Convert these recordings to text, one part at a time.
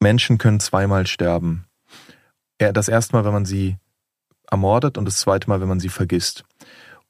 Menschen können zweimal sterben. Das erste Mal, wenn man sie ermordet und das zweite Mal, wenn man sie vergisst.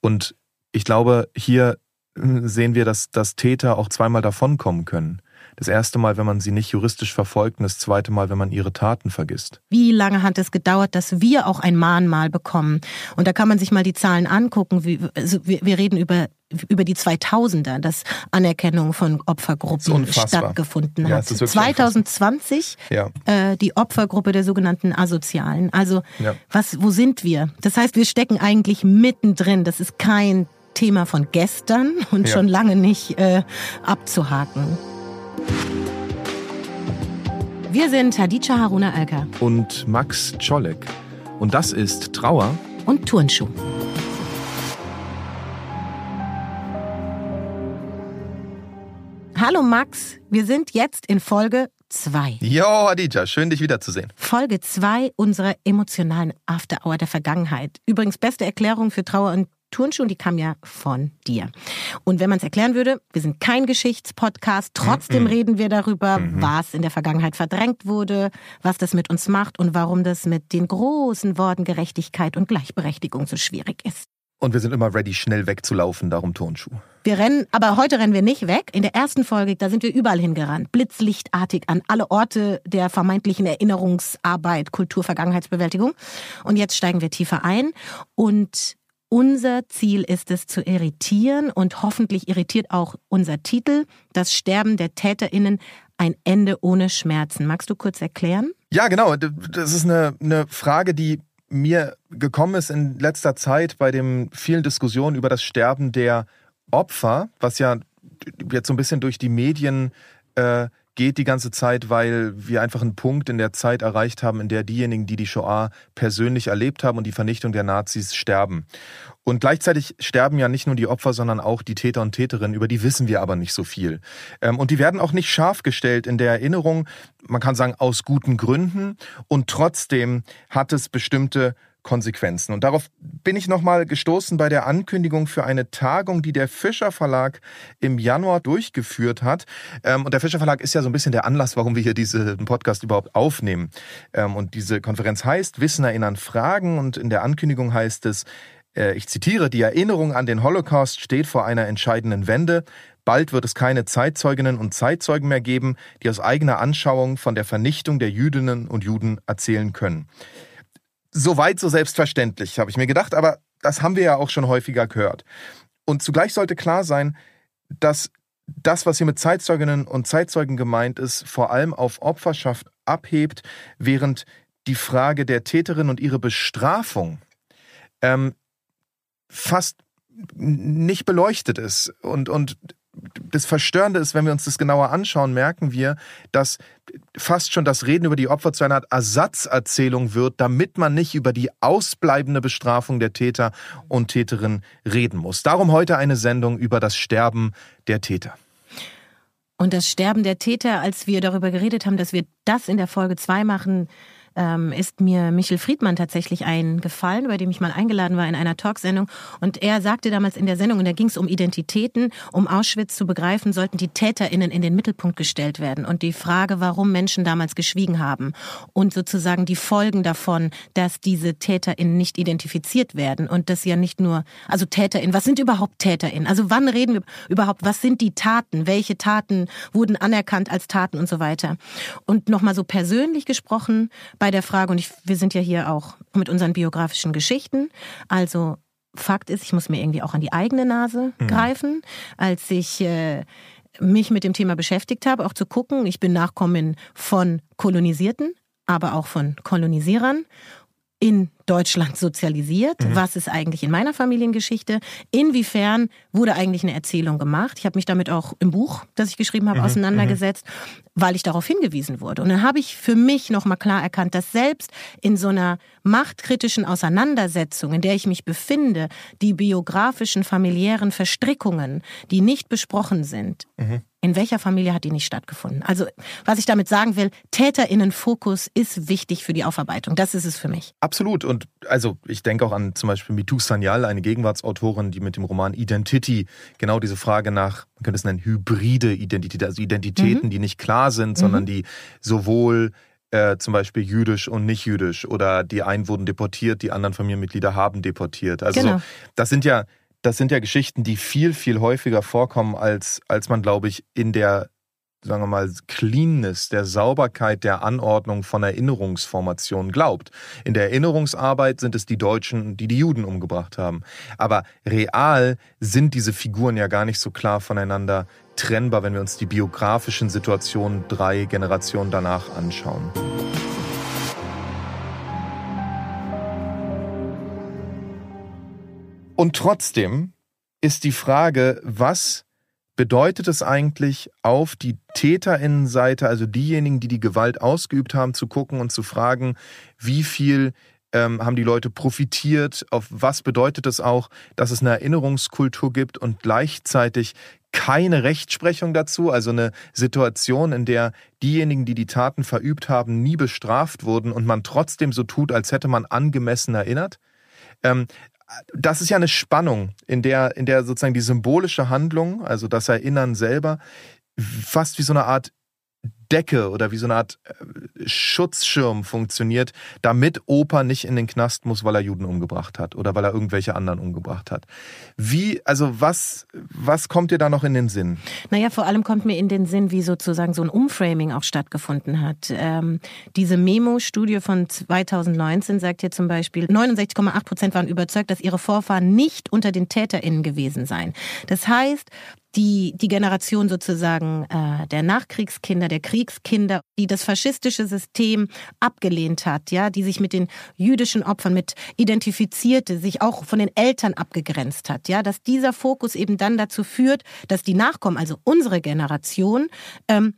Und ich glaube, hier hm, sehen wir, dass, dass Täter auch zweimal davonkommen können. Das erste Mal, wenn man sie nicht juristisch verfolgt und das zweite Mal, wenn man ihre Taten vergisst. Wie lange hat es gedauert, dass wir auch ein Mahnmal bekommen? Und da kann man sich mal die Zahlen angucken. Also wir, wir reden über über die 2000er, dass Anerkennung von Opfergruppen stattgefunden hat. Ja, 2020 ja. äh, die Opfergruppe der sogenannten Asozialen. Also ja. was, wo sind wir? Das heißt, wir stecken eigentlich mittendrin. Das ist kein Thema von gestern und schon lange nicht äh, abzuhaken. Wir sind Hadija Haruna Alka und Max Czolek. Und das ist Trauer und Turnschuh. Hallo Max, wir sind jetzt in Folge 2. Jo, Hadija, schön dich wiederzusehen. Folge 2 unserer emotionalen After-Hour der Vergangenheit. Übrigens beste Erklärung für Trauer und Turnschuh, die kam ja von dir. Und wenn man es erklären würde, wir sind kein Geschichtspodcast, trotzdem mhm. reden wir darüber, mhm. was in der Vergangenheit verdrängt wurde, was das mit uns macht und warum das mit den großen Worten Gerechtigkeit und Gleichberechtigung so schwierig ist. Und wir sind immer ready, schnell wegzulaufen, darum Turnschuh. Wir rennen, aber heute rennen wir nicht weg. In der ersten Folge, da sind wir überall hingerannt. Blitzlichtartig an alle Orte der vermeintlichen Erinnerungsarbeit, Kultur, Vergangenheitsbewältigung. Und jetzt steigen wir tiefer ein und unser Ziel ist es zu irritieren und hoffentlich irritiert auch unser Titel, das Sterben der Täterinnen, ein Ende ohne Schmerzen. Magst du kurz erklären? Ja, genau. Das ist eine, eine Frage, die mir gekommen ist in letzter Zeit bei den vielen Diskussionen über das Sterben der Opfer, was ja jetzt so ein bisschen durch die Medien äh, geht die ganze Zeit, weil wir einfach einen Punkt in der Zeit erreicht haben, in der diejenigen, die die Shoah persönlich erlebt haben und die Vernichtung der Nazis sterben. Und gleichzeitig sterben ja nicht nur die Opfer, sondern auch die Täter und Täterinnen, über die wissen wir aber nicht so viel. Ähm, und die werden auch nicht scharf gestellt in der Erinnerung, man kann sagen aus guten Gründen. Und trotzdem hat es bestimmte Konsequenzen. Und darauf bin ich nochmal gestoßen bei der Ankündigung für eine Tagung, die der Fischer Verlag im Januar durchgeführt hat. Ähm, und der Fischer Verlag ist ja so ein bisschen der Anlass, warum wir hier diesen Podcast überhaupt aufnehmen. Ähm, und diese Konferenz heißt Wissen erinnern Fragen und in der Ankündigung heißt es, ich zitiere, die Erinnerung an den Holocaust steht vor einer entscheidenden Wende. Bald wird es keine Zeitzeuginnen und Zeitzeugen mehr geben, die aus eigener Anschauung von der Vernichtung der Jüdinnen und Juden erzählen können. Soweit so selbstverständlich, habe ich mir gedacht, aber das haben wir ja auch schon häufiger gehört. Und zugleich sollte klar sein, dass das, was hier mit Zeitzeuginnen und Zeitzeugen gemeint ist, vor allem auf Opferschaft abhebt, während die Frage der Täterin und ihre Bestrafung ähm, fast nicht beleuchtet ist. Und, und das Verstörende ist, wenn wir uns das genauer anschauen, merken wir, dass fast schon das Reden über die Opfer zu einer Art Ersatzerzählung wird, damit man nicht über die ausbleibende Bestrafung der Täter und Täterin reden muss. Darum heute eine Sendung über das Sterben der Täter. Und das Sterben der Täter, als wir darüber geredet haben, dass wir das in der Folge 2 machen, ähm, ist mir Michel Friedmann tatsächlich eingefallen, bei dem ich mal eingeladen war in einer Talksendung. Und er sagte damals in der Sendung, und da ging es um Identitäten, um Auschwitz zu begreifen, sollten die TäterInnen in den Mittelpunkt gestellt werden. Und die Frage, warum Menschen damals geschwiegen haben. Und sozusagen die Folgen davon, dass diese TäterInnen nicht identifiziert werden. Und das ja nicht nur, also TäterInnen, was sind überhaupt TäterInnen? Also wann reden wir überhaupt, was sind die Taten? Welche Taten wurden anerkannt als Taten und so weiter? Und nochmal so persönlich gesprochen, bei der Frage, und ich, wir sind ja hier auch mit unseren biografischen Geschichten, also Fakt ist, ich muss mir irgendwie auch an die eigene Nase mhm. greifen, als ich äh, mich mit dem Thema beschäftigt habe, auch zu gucken, ich bin Nachkommen von Kolonisierten, aber auch von Kolonisierern in Deutschland sozialisiert? Mhm. Was ist eigentlich in meiner Familiengeschichte? Inwiefern wurde eigentlich eine Erzählung gemacht? Ich habe mich damit auch im Buch, das ich geschrieben habe, mhm. auseinandergesetzt, weil ich darauf hingewiesen wurde. Und dann habe ich für mich nochmal klar erkannt, dass selbst in so einer machtkritischen Auseinandersetzung, in der ich mich befinde, die biografischen, familiären Verstrickungen, die nicht besprochen sind, mhm. In welcher Familie hat die nicht stattgefunden? Also, was ich damit sagen will, Täterinnenfokus ist wichtig für die Aufarbeitung. Das ist es für mich. Absolut. Und Und also ich denke auch an zum Beispiel Mitu Sanyal, eine Gegenwartsautorin, die mit dem Roman Identity genau diese Frage nach, man könnte es nennen, hybride Identität, also Identitäten, mhm. die nicht klar sind, sondern mhm. die sowohl äh, zum Beispiel jüdisch und nicht jüdisch oder die einen wurden deportiert, die anderen Familienmitglieder haben deportiert. Also genau. das sind ja das sind ja Geschichten, die viel viel häufiger vorkommen als als man glaube ich in der sagen wir mal, Cleanness, der Sauberkeit der Anordnung von Erinnerungsformationen glaubt. In der Erinnerungsarbeit sind es die Deutschen, die die Juden umgebracht haben. Aber real sind diese Figuren ja gar nicht so klar voneinander trennbar, wenn wir uns die biografischen Situationen drei Generationen danach anschauen. Und trotzdem ist die Frage, was bedeutet es eigentlich, auf die Täterinnenseite, also diejenigen, die die Gewalt ausgeübt haben, zu gucken und zu fragen, wie viel ähm, haben die Leute profitiert, auf was bedeutet es auch, dass es eine Erinnerungskultur gibt und gleichzeitig keine Rechtsprechung dazu, also eine Situation, in der diejenigen, die die Taten verübt haben, nie bestraft wurden und man trotzdem so tut, als hätte man angemessen erinnert. Ähm, das ist ja eine Spannung, in der, in der sozusagen die symbolische Handlung, also das Erinnern selber, fast wie so eine Art Decke oder wie so eine Art äh, Schutzschirm funktioniert, damit Opa nicht in den Knast muss, weil er Juden umgebracht hat oder weil er irgendwelche anderen umgebracht hat. Wie, also was, was kommt dir da noch in den Sinn? Naja, vor allem kommt mir in den Sinn, wie sozusagen so ein Umframing auch stattgefunden hat. Ähm, diese Memo-Studie von 2019 sagt hier zum Beispiel, 69,8 Prozent waren überzeugt, dass ihre Vorfahren nicht unter den TäterInnen gewesen seien. Das heißt, die, die Generation sozusagen äh, der Nachkriegskinder, der Kriegskinder, die das faschistische System abgelehnt hat, ja, die sich mit den jüdischen Opfern mit identifizierte, sich auch von den Eltern abgegrenzt hat, ja, dass dieser Fokus eben dann dazu führt, dass die Nachkommen, also unsere Generation, ähm,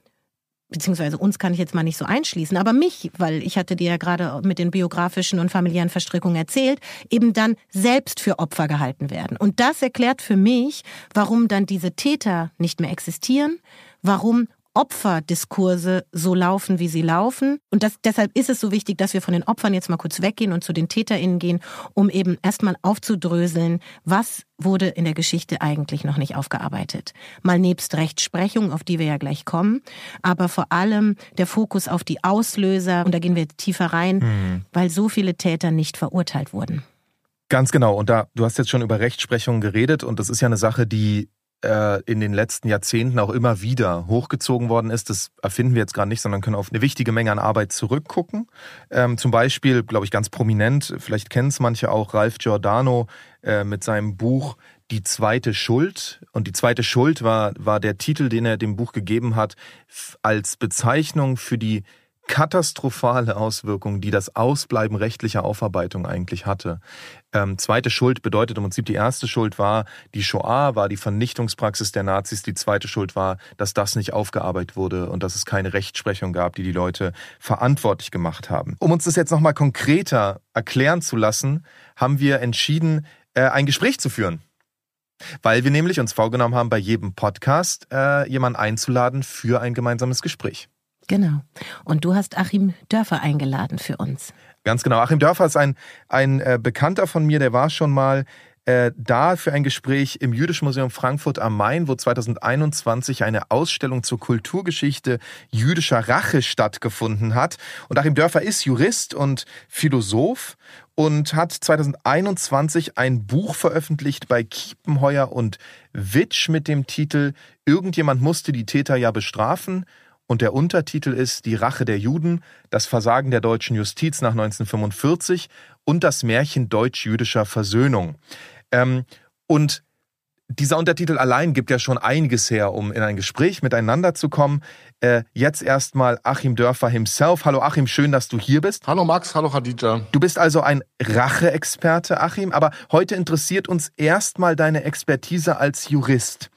beziehungsweise uns kann ich jetzt mal nicht so einschließen, aber mich, weil ich hatte dir ja gerade mit den biografischen und familiären Verstrickungen erzählt, eben dann selbst für Opfer gehalten werden. Und das erklärt für mich, warum dann diese Täter nicht mehr existieren, warum Opferdiskurse so laufen, wie sie laufen. Und das, deshalb ist es so wichtig, dass wir von den Opfern jetzt mal kurz weggehen und zu den TäterInnen gehen, um eben erstmal aufzudröseln, was wurde in der Geschichte eigentlich noch nicht aufgearbeitet. Mal nebst Rechtsprechung, auf die wir ja gleich kommen, aber vor allem der Fokus auf die Auslöser, und da gehen wir tiefer rein, mhm. weil so viele Täter nicht verurteilt wurden. Ganz genau. Und da, du hast jetzt schon über Rechtsprechung geredet und das ist ja eine Sache, die in den letzten Jahrzehnten auch immer wieder hochgezogen worden ist. Das erfinden wir jetzt gerade nicht, sondern können auf eine wichtige Menge an Arbeit zurückgucken. Ähm, zum Beispiel, glaube ich, ganz prominent, vielleicht kennen es manche auch, Ralph Giordano äh, mit seinem Buch Die zweite Schuld. Und die zweite Schuld war, war der Titel, den er dem Buch gegeben hat, als Bezeichnung für die katastrophale Auswirkungen, die das Ausbleiben rechtlicher Aufarbeitung eigentlich hatte. Ähm, zweite Schuld bedeutet im Prinzip, die erste Schuld war die Shoah, war die Vernichtungspraxis der Nazis. Die zweite Schuld war, dass das nicht aufgearbeitet wurde und dass es keine Rechtsprechung gab, die die Leute verantwortlich gemacht haben. Um uns das jetzt nochmal konkreter erklären zu lassen, haben wir entschieden, äh, ein Gespräch zu führen. Weil wir nämlich uns vorgenommen haben, bei jedem Podcast äh, jemanden einzuladen für ein gemeinsames Gespräch. Genau. Und du hast Achim Dörfer eingeladen für uns. Ganz genau. Achim Dörfer ist ein, ein äh, Bekannter von mir, der war schon mal äh, da für ein Gespräch im Jüdischen Museum Frankfurt am Main, wo 2021 eine Ausstellung zur Kulturgeschichte jüdischer Rache stattgefunden hat. Und Achim Dörfer ist Jurist und Philosoph und hat 2021 ein Buch veröffentlicht bei Kiepenheuer und Witsch mit dem Titel Irgendjemand musste die Täter ja bestrafen und der Untertitel ist Die Rache der Juden, das Versagen der deutschen Justiz nach 1945 und das Märchen deutsch-jüdischer Versöhnung. Ähm, und dieser Untertitel allein gibt ja schon einiges her, um in ein Gespräch miteinander zu kommen. Äh, jetzt erstmal Achim Dörfer himself. Hallo Achim, schön, dass du hier bist. Hallo Max, hallo Khadija. Du bist also ein Rache-Experte, Achim, aber heute interessiert uns erstmal deine Expertise als Jurist.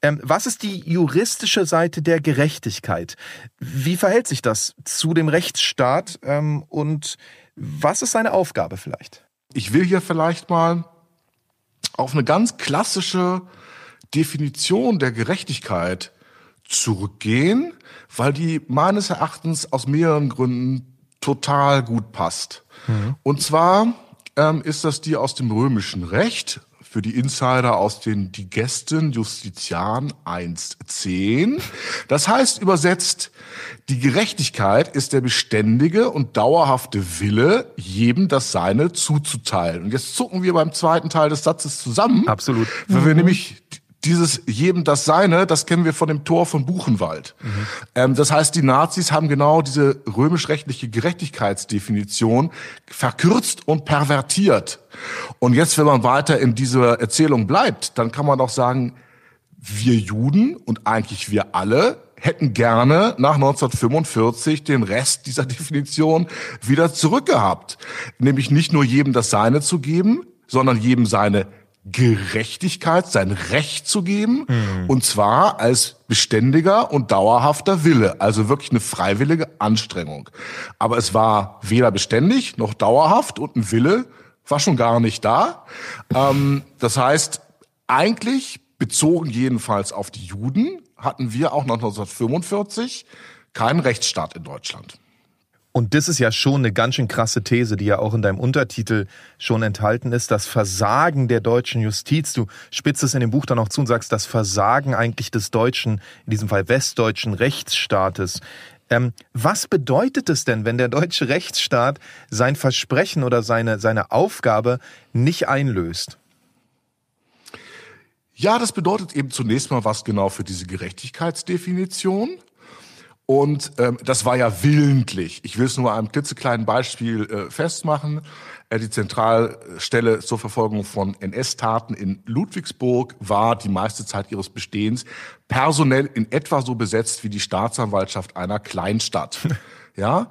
Ähm, was ist die juristische Seite der Gerechtigkeit? Wie verhält sich das zu dem Rechtsstaat ähm, und was ist seine Aufgabe vielleicht? Ich will hier vielleicht mal auf eine ganz klassische Definition der Gerechtigkeit zurückgehen, weil die meines Erachtens aus mehreren Gründen total gut passt. Mhm. Und zwar ähm, ist das die aus dem römischen Recht für die Insider aus den Digesten Justitian 1.10. Das heißt übersetzt, die Gerechtigkeit ist der beständige und dauerhafte Wille, jedem das Seine zuzuteilen. Und jetzt zucken wir beim zweiten Teil des Satzes zusammen. Absolut. Weil wir nämlich dieses jedem das Seine, das kennen wir von dem Tor von Buchenwald. Mhm. Ähm, das heißt, die Nazis haben genau diese römisch-rechtliche Gerechtigkeitsdefinition verkürzt und pervertiert. Und jetzt, wenn man weiter in dieser Erzählung bleibt, dann kann man doch sagen, wir Juden und eigentlich wir alle hätten gerne nach 1945 den Rest dieser Definition wieder zurückgehabt. Nämlich nicht nur jedem das Seine zu geben, sondern jedem seine Gerechtigkeit, sein Recht zu geben, mhm. und zwar als beständiger und dauerhafter Wille, also wirklich eine freiwillige Anstrengung. Aber es war weder beständig noch dauerhaft und ein Wille war schon gar nicht da. Ähm, das heißt, eigentlich bezogen jedenfalls auf die Juden hatten wir auch 1945 keinen Rechtsstaat in Deutschland. Und das ist ja schon eine ganz schön krasse These, die ja auch in deinem Untertitel schon enthalten ist. Das Versagen der deutschen Justiz. Du spitzt es in dem Buch dann auch zu und sagst, das Versagen eigentlich des deutschen, in diesem Fall westdeutschen Rechtsstaates. Ähm, was bedeutet es denn, wenn der deutsche Rechtsstaat sein Versprechen oder seine, seine Aufgabe nicht einlöst? Ja, das bedeutet eben zunächst mal was genau für diese Gerechtigkeitsdefinition. Und ähm, das war ja willentlich. Ich will es nur an einem klitzekleinen Beispiel äh, festmachen. Äh, die Zentralstelle zur Verfolgung von NS-Taten in Ludwigsburg war die meiste Zeit ihres Bestehens personell in etwa so besetzt wie die Staatsanwaltschaft einer Kleinstadt. ja.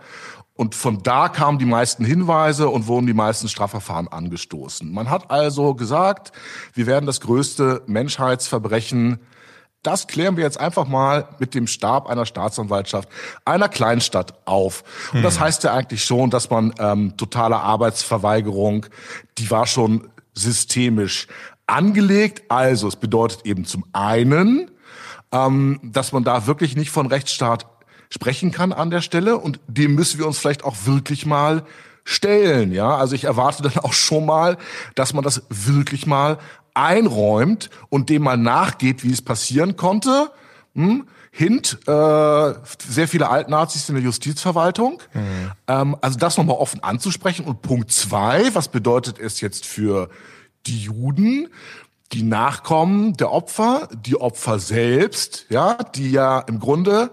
Und von da kamen die meisten Hinweise und wurden die meisten Strafverfahren angestoßen. Man hat also gesagt, wir werden das größte Menschheitsverbrechen das klären wir jetzt einfach mal mit dem Stab einer Staatsanwaltschaft einer Kleinstadt auf. Und hm. das heißt ja eigentlich schon, dass man ähm, totale Arbeitsverweigerung, die war schon systemisch angelegt. Also es bedeutet eben zum einen, ähm, dass man da wirklich nicht von Rechtsstaat sprechen kann an der Stelle und dem müssen wir uns vielleicht auch wirklich mal stellen, ja. Also ich erwarte dann auch schon mal, dass man das wirklich mal einräumt und dem mal nachgeht, wie es passieren konnte. Hm? Hint, äh, sehr viele Altnazis in der Justizverwaltung. Mhm. Ähm, also das nochmal offen anzusprechen. Und Punkt zwei, was bedeutet es jetzt für die Juden, die Nachkommen der Opfer, die Opfer selbst, ja, die ja im Grunde,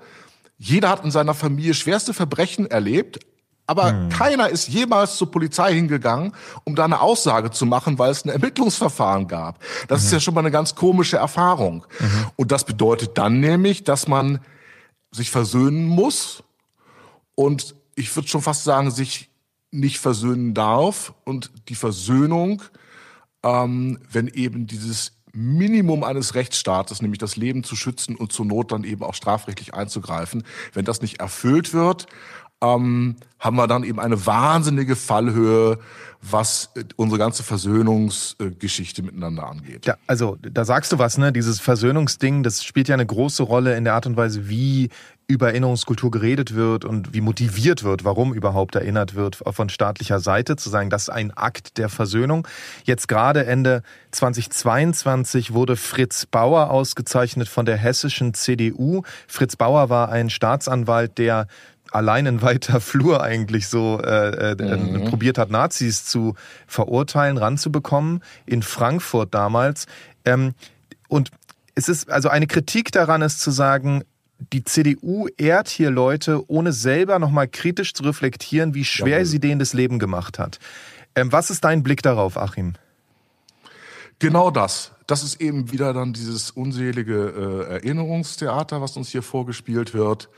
jeder hat in seiner Familie schwerste Verbrechen erlebt, aber hm. keiner ist jemals zur Polizei hingegangen, um da eine Aussage zu machen, weil es ein Ermittlungsverfahren gab. Das mhm. ist ja schon mal eine ganz komische Erfahrung. Mhm. Und das bedeutet dann nämlich, dass man sich versöhnen muss und ich würde schon fast sagen, sich nicht versöhnen darf. Und die Versöhnung, ähm, wenn eben dieses Minimum eines Rechtsstaates, nämlich das Leben zu schützen und zur Not dann eben auch strafrechtlich einzugreifen, wenn das nicht erfüllt wird, ähm, haben wir dann eben eine wahnsinnige Fallhöhe, was äh, unsere ganze Versöhnungsgeschichte miteinander angeht. Ja, also da sagst du was, ne? Dieses Versöhnungsding, das spielt ja eine große Rolle in der Art und Weise, wie über Erinnerungskultur geredet wird und wie motiviert wird, warum überhaupt erinnert wird von staatlicher Seite, zu sagen, das ist ein Akt der Versöhnung. Jetzt gerade Ende 2022 wurde Fritz Bauer ausgezeichnet von der hessischen CDU. Fritz Bauer war ein Staatsanwalt, der allein in weiter Flur eigentlich so äh, äh, mhm. probiert hat, Nazis zu verurteilen, ranzubekommen, in Frankfurt damals. Ähm, und es ist, also eine Kritik daran ist zu sagen, die CDU ehrt hier Leute, ohne selber nochmal kritisch zu reflektieren, wie schwer Jawohl. sie denen das Leben gemacht hat. Ähm, was ist dein Blick darauf, Achim? Genau das. Das ist eben wieder dann dieses unselige äh, Erinnerungstheater, was uns hier vorgespielt wird.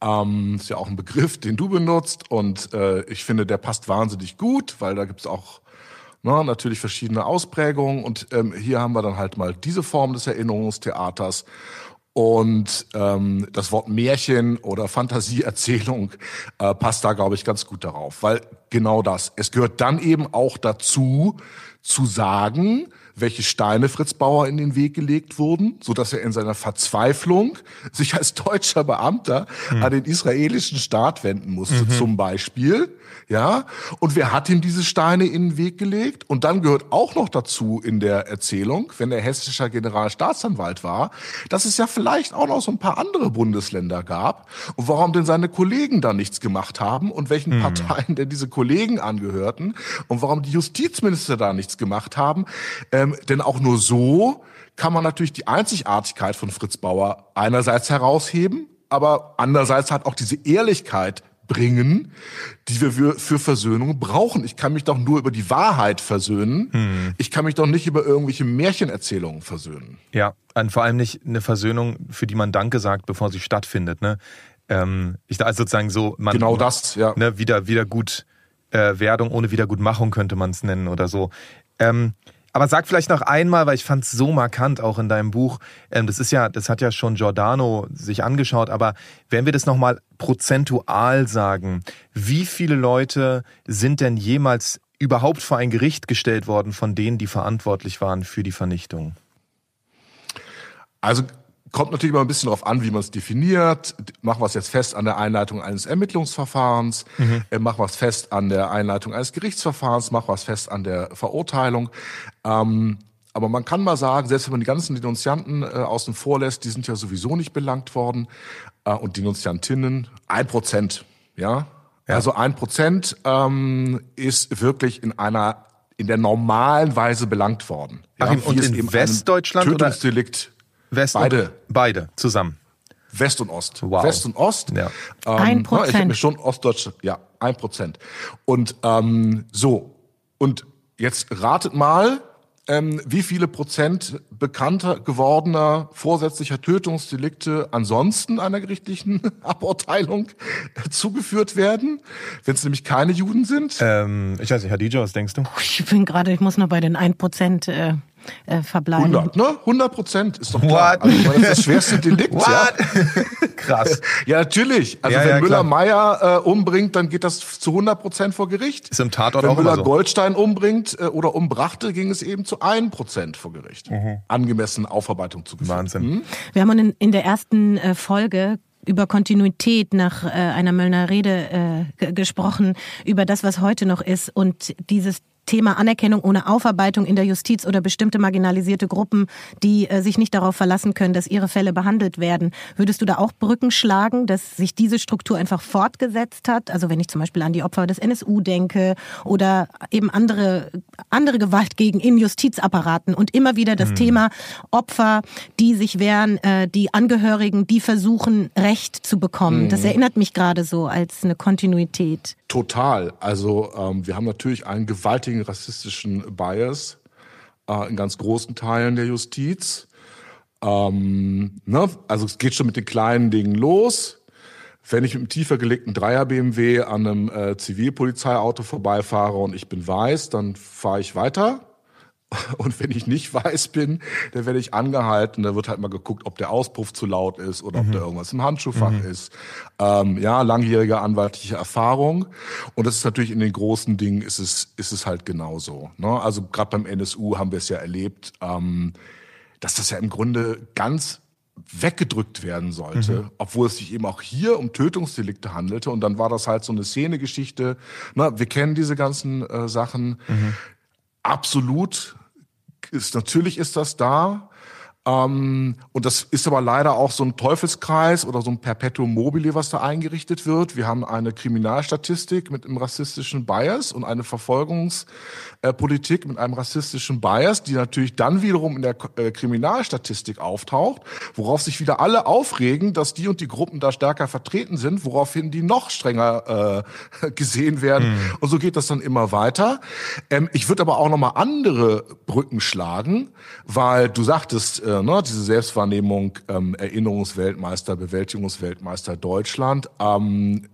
Ähm, ist ja auch ein Begriff, den du benutzt. Und äh, ich finde, der passt wahnsinnig gut, weil da gibt's auch na, ne, natürlich verschiedene Ausprägungen. Und ähm, hier haben wir dann halt mal diese Form des Erinnerungstheaters. Und ähm, das Wort Märchen oder Fantasieerzählung äh, passt da, glaube ich, ganz gut darauf, weil genau das. Es gehört dann eben auch dazu, zu sagen, welche Steine Fritz Bauer in den Weg gelegt wurden, so dass er in seiner Verzweiflung sich als deutscher Beamter mhm. an den israelischen Staat wenden musste, mhm. zum Beispiel. Ja, und wer hat ihm diese Steine in den Weg gelegt? Und dann gehört auch noch dazu in der Erzählung, wenn er hessischer Generalstaatsanwalt war, dass es ja vielleicht auch noch so ein paar andere Bundesländer gab und warum denn seine Kollegen da nichts gemacht haben und welchen mhm. Parteien denn diese Kollegen angehörten und warum die Justizminister da nichts gemacht haben. Ähm, denn auch nur so kann man natürlich die Einzigartigkeit von Fritz Bauer einerseits herausheben, aber andererseits hat auch diese Ehrlichkeit bringen, die wir für, Versöhnung brauchen. Ich kann mich doch nur über die Wahrheit versöhnen. Hm. Ich kann mich doch nicht über irgendwelche Märchenerzählungen versöhnen. Ja, und vor allem nicht eine Versöhnung, für die man Danke sagt, bevor sie stattfindet. Ne? Ähm, ich also sozusagen so, man genau das, ja. Ne, wieder Wiedergut äh, Werdung ohne Wiedergutmachung könnte man es nennen oder so. Ähm, aber sag vielleicht noch einmal, weil ich fand es so markant auch in deinem Buch. Ähm, das ist ja, das hat ja schon Giordano sich angeschaut. Aber wenn wir das noch mal prozentual sagen, wie viele Leute sind denn jemals überhaupt vor ein Gericht gestellt worden von denen, die verantwortlich waren für die Vernichtung? Also kommt natürlich immer ein bisschen darauf an, wie man es definiert. Machen wir es jetzt fest an der Einleitung eines Ermittlungsverfahrens, mhm. äh, machen wir es fest an der Einleitung eines Gerichtsverfahrens, machen wir es fest an der Verurteilung. Ähm, aber man kann mal sagen, selbst wenn man die ganzen Denunzianten äh, außen vor lässt, die sind ja sowieso nicht belangt worden äh, und Denunziantinnen, ein Prozent, ja. ja. Also ein Prozent ähm, ist wirklich in einer in der normalen Weise belangt worden. Ja, Ach, und in Westdeutschland Tötungsdelikt West beide. beide zusammen. West und Ost. Wow. West und Ost. Ja. Ähm, ein Prozent. Ich habe mir schon Ostdeutsch, ja, ein Prozent. Und ähm, so, und jetzt ratet mal, ähm, wie viele Prozent bekannter gewordener vorsätzlicher Tötungsdelikte ansonsten einer gerichtlichen Aburteilung zugeführt werden, wenn es nämlich keine Juden sind? Ähm, ich weiß nicht, Hadija, was denkst du? Ich bin gerade, ich muss noch bei den 1 Prozent äh, äh, verbleiben. 100, ne? 100 Prozent ist doch klar. Also, das ist das schwerste Delikt, What? ja. Krass. Ja, natürlich. Also ja, wenn ja, Müller-Meyer äh, umbringt, dann geht das zu 100 Prozent vor Gericht. Ist im Tatort wenn auch Müller so. Goldstein umbringt äh, oder umbrachte, ging es eben zu 1 Prozent vor Gericht. Mhm. Angemessen Aufarbeitung zu Wahnsinn. Mhm. Wir haben in, in der ersten äh, Folge über Kontinuität nach äh, einer Möllner Rede äh, gesprochen, über das, was heute noch ist und dieses Thema Anerkennung ohne Aufarbeitung in der Justiz oder bestimmte marginalisierte Gruppen, die äh, sich nicht darauf verlassen können, dass ihre Fälle behandelt werden. Würdest du da auch Brücken schlagen, dass sich diese Struktur einfach fortgesetzt hat? Also wenn ich zum Beispiel an die Opfer des NSU denke oder eben andere, andere Gewalt gegen in Justizapparaten und immer wieder das mhm. Thema Opfer, die sich wehren, äh, die Angehörigen, die versuchen, Recht zu bekommen. Mhm. Das erinnert mich gerade so als eine Kontinuität. Total. Also ähm, wir haben natürlich einen gewaltigen rassistischen Bias äh, in ganz großen Teilen der Justiz. Ähm, ne? Also es geht schon mit den kleinen Dingen los. Wenn ich mit einem tiefer gelegten Dreier BMW an einem äh, Zivilpolizeiauto vorbeifahre und ich bin weiß, dann fahre ich weiter. Und wenn ich nicht weiß bin, dann werde ich angehalten. Da wird halt mal geguckt, ob der Auspuff zu laut ist oder mhm. ob da irgendwas im Handschuhfach mhm. ist. Ähm, ja, langjährige anwaltliche Erfahrung. Und das ist natürlich in den großen Dingen ist es, ist es halt genauso. Ne? Also gerade beim NSU haben wir es ja erlebt, ähm, dass das ja im Grunde ganz weggedrückt werden sollte, mhm. obwohl es sich eben auch hier um Tötungsdelikte handelte. Und dann war das halt so eine Szenegeschichte. Na, wir kennen diese ganzen äh, Sachen. Mhm. Absolut ist, natürlich ist das da. Ähm, und das ist aber leider auch so ein Teufelskreis oder so ein Perpetuum mobile, was da eingerichtet wird. Wir haben eine Kriminalstatistik mit einem rassistischen Bias und eine Verfolgungspolitik mit einem rassistischen Bias, die natürlich dann wiederum in der äh, Kriminalstatistik auftaucht, worauf sich wieder alle aufregen, dass die und die Gruppen da stärker vertreten sind, woraufhin die noch strenger äh, gesehen werden. Mhm. Und so geht das dann immer weiter. Ähm, ich würde aber auch nochmal andere Brücken schlagen, weil du sagtest, äh, ne, diese Selbstwahrnehmung ähm, Erinnerungsweltmeister, Bewältigungsweltmeister Deutschland. Ähm,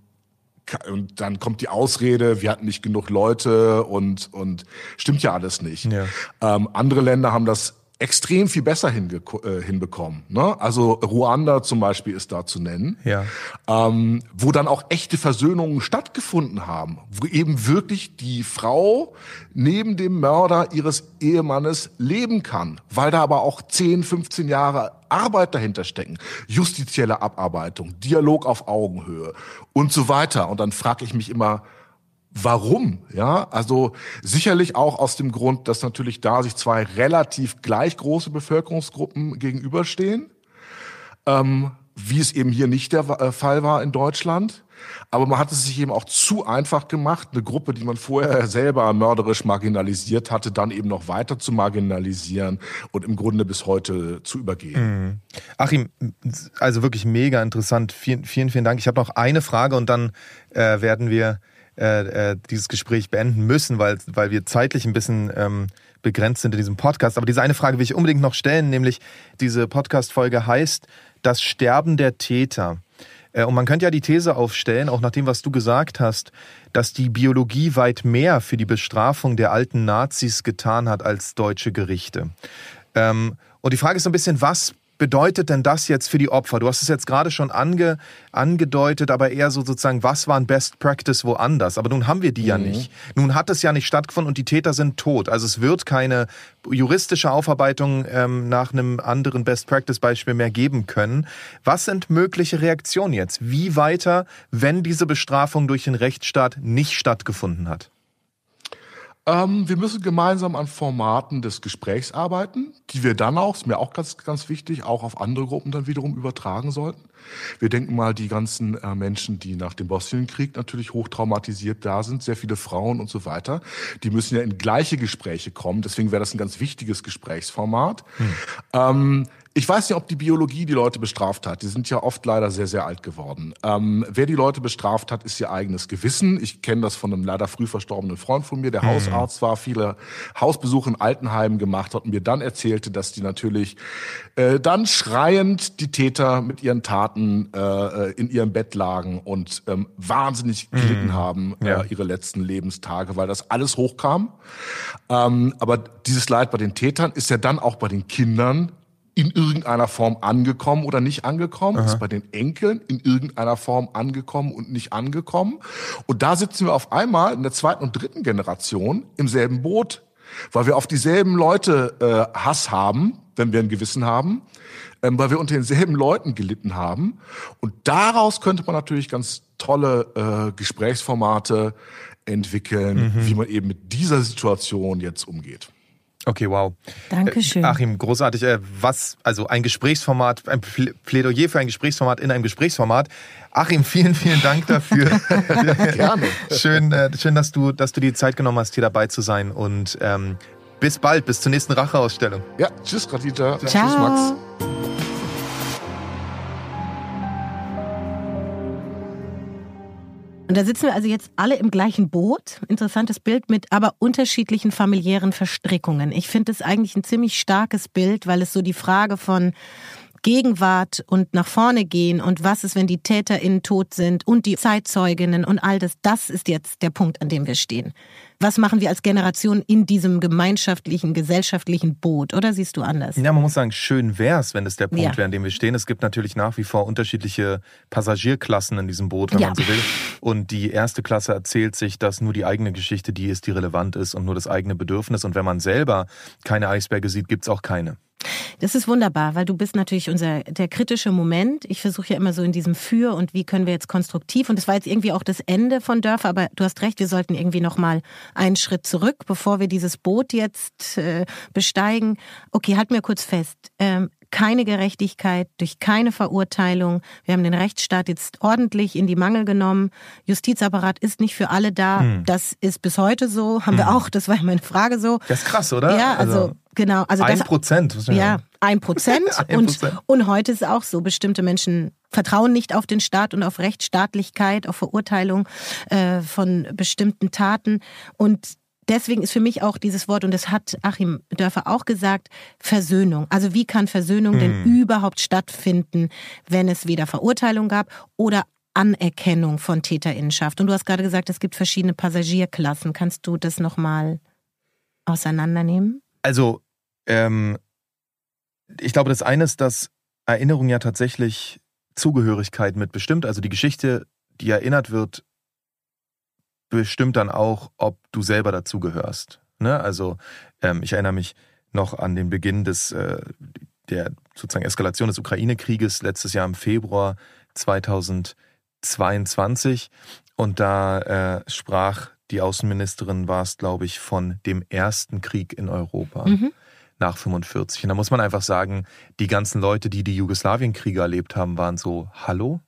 und dann kommt die Ausrede, wir hatten nicht genug Leute und und stimmt ja alles nicht. Ja. Ähm, andere Länder haben das extrem viel besser äh, hinbekommen. Ne? Also Ruanda zum Beispiel ist da zu nennen, ja. ähm, wo dann auch echte Versöhnungen stattgefunden haben, wo eben wirklich die Frau neben dem Mörder ihres Ehemannes leben kann, weil da aber auch 10, 15 Jahre Arbeit dahinter stecken, justizielle Abarbeitung, Dialog auf Augenhöhe und so weiter. Und dann frage ich mich immer, Warum? Ja, also sicherlich auch aus dem Grund, dass natürlich da sich zwei relativ gleich große Bevölkerungsgruppen gegenüberstehen, ähm, wie es eben hier nicht der äh, Fall war in Deutschland. Aber man hat es sich eben auch zu einfach gemacht, eine Gruppe, die man vorher selber mörderisch marginalisiert hatte, dann eben noch weiter zu marginalisieren und im Grunde bis heute zu übergehen. Mhm. Achim, also wirklich mega interessant. Vielen, vielen, vielen Dank. Ich habe noch eine Frage und dann äh, werden wir äh, äh, dieses Gespräch beenden müssen, weil, weil wir zeitlich ein bisschen ähm, begrenzt sind in diesem Podcast. Aber diese eine Frage will ich unbedingt noch stellen, nämlich diese Podcast-Folge heißt Das Sterben der Täter. Äh, und man könnte ja die These aufstellen, auch nach dem, was du gesagt hast, dass die Biologie weit mehr für die Bestrafung der alten Nazis getan hat als deutsche Gerichte. Ähm, und die Frage ist so ein bisschen, was bedeutet denn das jetzt für die Opfer? Du hast es jetzt gerade schon ange, angedeutet, aber eher so sozusagen, was waren Best Practice woanders? Aber nun haben wir die mhm. ja nicht. Nun hat es ja nicht stattgefunden und die Täter sind tot. Also es wird keine juristische Aufarbeitung ähm, nach einem anderen Best Practice Beispiel mehr geben können. Was sind mögliche Reaktionen jetzt? Wie weiter, wenn diese Bestrafung durch den Rechtsstaat nicht stattgefunden hat? Ähm, wir müssen gemeinsam an Formaten des Gesprächs arbeiten, die wir dann auch, ist mir auch ganz, ganz wichtig, auch auf andere Gruppen dann wiederum übertragen sollten. Wir denken mal die ganzen äh, Menschen, die nach dem Bosnienkrieg natürlich hochtraumatisiert da sind, sehr viele Frauen und so weiter. Die müssen ja in gleiche Gespräche kommen. Deswegen wäre das ein ganz wichtiges Gesprächsformat. Hm. Ähm, ich weiß nicht, ob die Biologie die Leute bestraft hat. Die sind ja oft leider sehr, sehr alt geworden. Ähm, wer die Leute bestraft hat, ist ihr eigenes Gewissen. Ich kenne das von einem leider früh verstorbenen Freund von mir, der mhm. Hausarzt war, viele Hausbesuche in Altenheimen gemacht hat und mir dann erzählte, dass die natürlich äh, dann schreiend die Täter mit ihren Taten äh, in ihrem Bett lagen und ähm, wahnsinnig gelitten mhm. haben äh, ja. ihre letzten Lebenstage, weil das alles hochkam. Ähm, aber dieses Leid bei den Tätern ist ja dann auch bei den Kindern in irgendeiner Form angekommen oder nicht angekommen, Aha. ist bei den Enkeln in irgendeiner Form angekommen und nicht angekommen. Und da sitzen wir auf einmal in der zweiten und dritten Generation im selben Boot, weil wir auf dieselben Leute äh, Hass haben, wenn wir ein Gewissen haben, ähm, weil wir unter denselben Leuten gelitten haben. Und daraus könnte man natürlich ganz tolle äh, Gesprächsformate entwickeln, mhm. wie man eben mit dieser Situation jetzt umgeht. Okay, wow. Dankeschön. Äh, Achim, großartig. Äh, was, also ein Gesprächsformat, ein Plädoyer für ein Gesprächsformat in einem Gesprächsformat. Achim, vielen, vielen Dank dafür. Gerne. Schön, äh, schön, dass du, dass du die Zeit genommen hast, hier dabei zu sein. Und ähm, bis bald, bis zur nächsten Racheausstellung. Ja, tschüss, Radita. Tschüss, Max. Und da sitzen wir also jetzt alle im gleichen Boot. Interessantes Bild mit aber unterschiedlichen familiären Verstrickungen. Ich finde es eigentlich ein ziemlich starkes Bild, weil es so die Frage von Gegenwart und nach vorne gehen und was ist, wenn die TäterInnen tot sind und die Zeitzeuginnen und all das, das ist jetzt der Punkt, an dem wir stehen. Was machen wir als Generation in diesem gemeinschaftlichen, gesellschaftlichen Boot? Oder siehst du anders? Ja, man muss sagen, schön wär's, wenn es der Punkt ja. wäre, an dem wir stehen. Es gibt natürlich nach wie vor unterschiedliche Passagierklassen in diesem Boot, wenn ja. man so will. Und die erste Klasse erzählt sich, dass nur die eigene Geschichte die ist, die relevant ist und nur das eigene Bedürfnis. Und wenn man selber keine Eisberge sieht, gibt's auch keine. Das ist wunderbar, weil du bist natürlich unser der kritische Moment. Ich versuche ja immer so in diesem Für und wie können wir jetzt konstruktiv und das war jetzt irgendwie auch das Ende von Dörfer, aber du hast recht, wir sollten irgendwie noch mal einen Schritt zurück, bevor wir dieses Boot jetzt äh, besteigen. Okay, halt mir kurz fest. Ähm, keine Gerechtigkeit, durch keine Verurteilung. Wir haben den Rechtsstaat jetzt ordentlich in die Mangel genommen. Justizapparat ist nicht für alle da. Hm. Das ist bis heute so. Haben hm. wir auch. Das war meine Frage so. Das ist krass, oder? Ja, also, also genau. Also ein das, Prozent. Ja, ein Prozent. und, und heute ist es auch so. Bestimmte Menschen vertrauen nicht auf den Staat und auf Rechtsstaatlichkeit, auf Verurteilung äh, von bestimmten Taten. Und deswegen ist für mich auch dieses Wort, und das hat Achim Dörfer auch gesagt, Versöhnung. Also wie kann Versöhnung hm. denn überhaupt stattfinden, wenn es weder Verurteilung gab oder Anerkennung von Täterinnenschaft? Und du hast gerade gesagt, es gibt verschiedene Passagierklassen. Kannst du das nochmal auseinandernehmen? Also, ähm, ich glaube, das eine ist, dass Erinnerung ja tatsächlich Zugehörigkeit mitbestimmt. Also die Geschichte, die erinnert wird, bestimmt dann auch, ob du selber dazugehörst. Ne? Also ähm, ich erinnere mich noch an den Beginn des äh, der sozusagen Eskalation des Ukraine-Krieges letztes Jahr im Februar 2022 und da äh, sprach die Außenministerin war es, glaube ich, von dem ersten Krieg in Europa. Mhm nach 45. Und da muss man einfach sagen, die ganzen Leute, die die Jugoslawienkriege erlebt haben, waren so, hallo?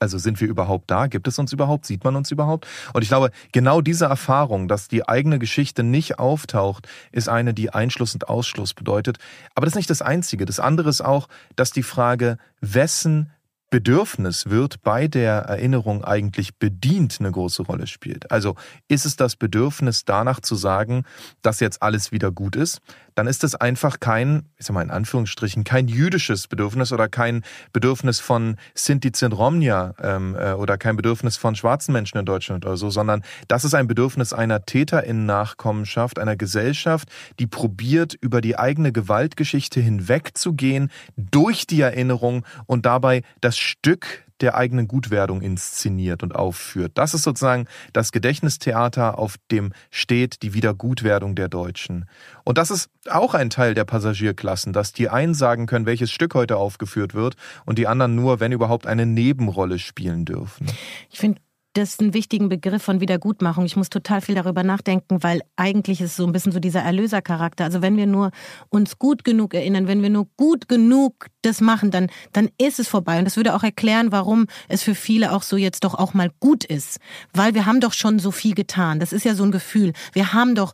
Also sind wir überhaupt da? Gibt es uns überhaupt? Sieht man uns überhaupt? Und ich glaube, genau diese Erfahrung, dass die eigene Geschichte nicht auftaucht, ist eine, die Einschluss und Ausschluss bedeutet. Aber das ist nicht das Einzige. Das andere ist auch, dass die Frage, wessen Bedürfnis wird bei der Erinnerung eigentlich bedient, eine große Rolle spielt. Also ist es das Bedürfnis danach zu sagen, dass jetzt alles wieder gut ist, dann ist es einfach kein, ich sag mal in Anführungsstrichen, kein jüdisches Bedürfnis oder kein Bedürfnis von Sinti Romnia ähm, äh, oder kein Bedürfnis von schwarzen Menschen in Deutschland oder so, sondern das ist ein Bedürfnis einer Täterinnen-Nachkommenschaft, einer Gesellschaft, die probiert, über die eigene Gewaltgeschichte hinwegzugehen, durch die Erinnerung und dabei das Stück der eigenen Gutwerdung inszeniert und aufführt. Das ist sozusagen das Gedächtnistheater, auf dem steht die Wiedergutwerdung der Deutschen. Und das ist auch ein Teil der Passagierklassen, dass die einen sagen können, welches Stück heute aufgeführt wird und die anderen nur, wenn überhaupt, eine Nebenrolle spielen dürfen. Ich finde das ist ein wichtigen Begriff von Wiedergutmachung. Ich muss total viel darüber nachdenken, weil eigentlich ist so ein bisschen so dieser Erlösercharakter. Also wenn wir nur uns gut genug erinnern, wenn wir nur gut genug das machen, dann, dann ist es vorbei. Und das würde auch erklären, warum es für viele auch so jetzt doch auch mal gut ist. Weil wir haben doch schon so viel getan. Das ist ja so ein Gefühl. Wir haben doch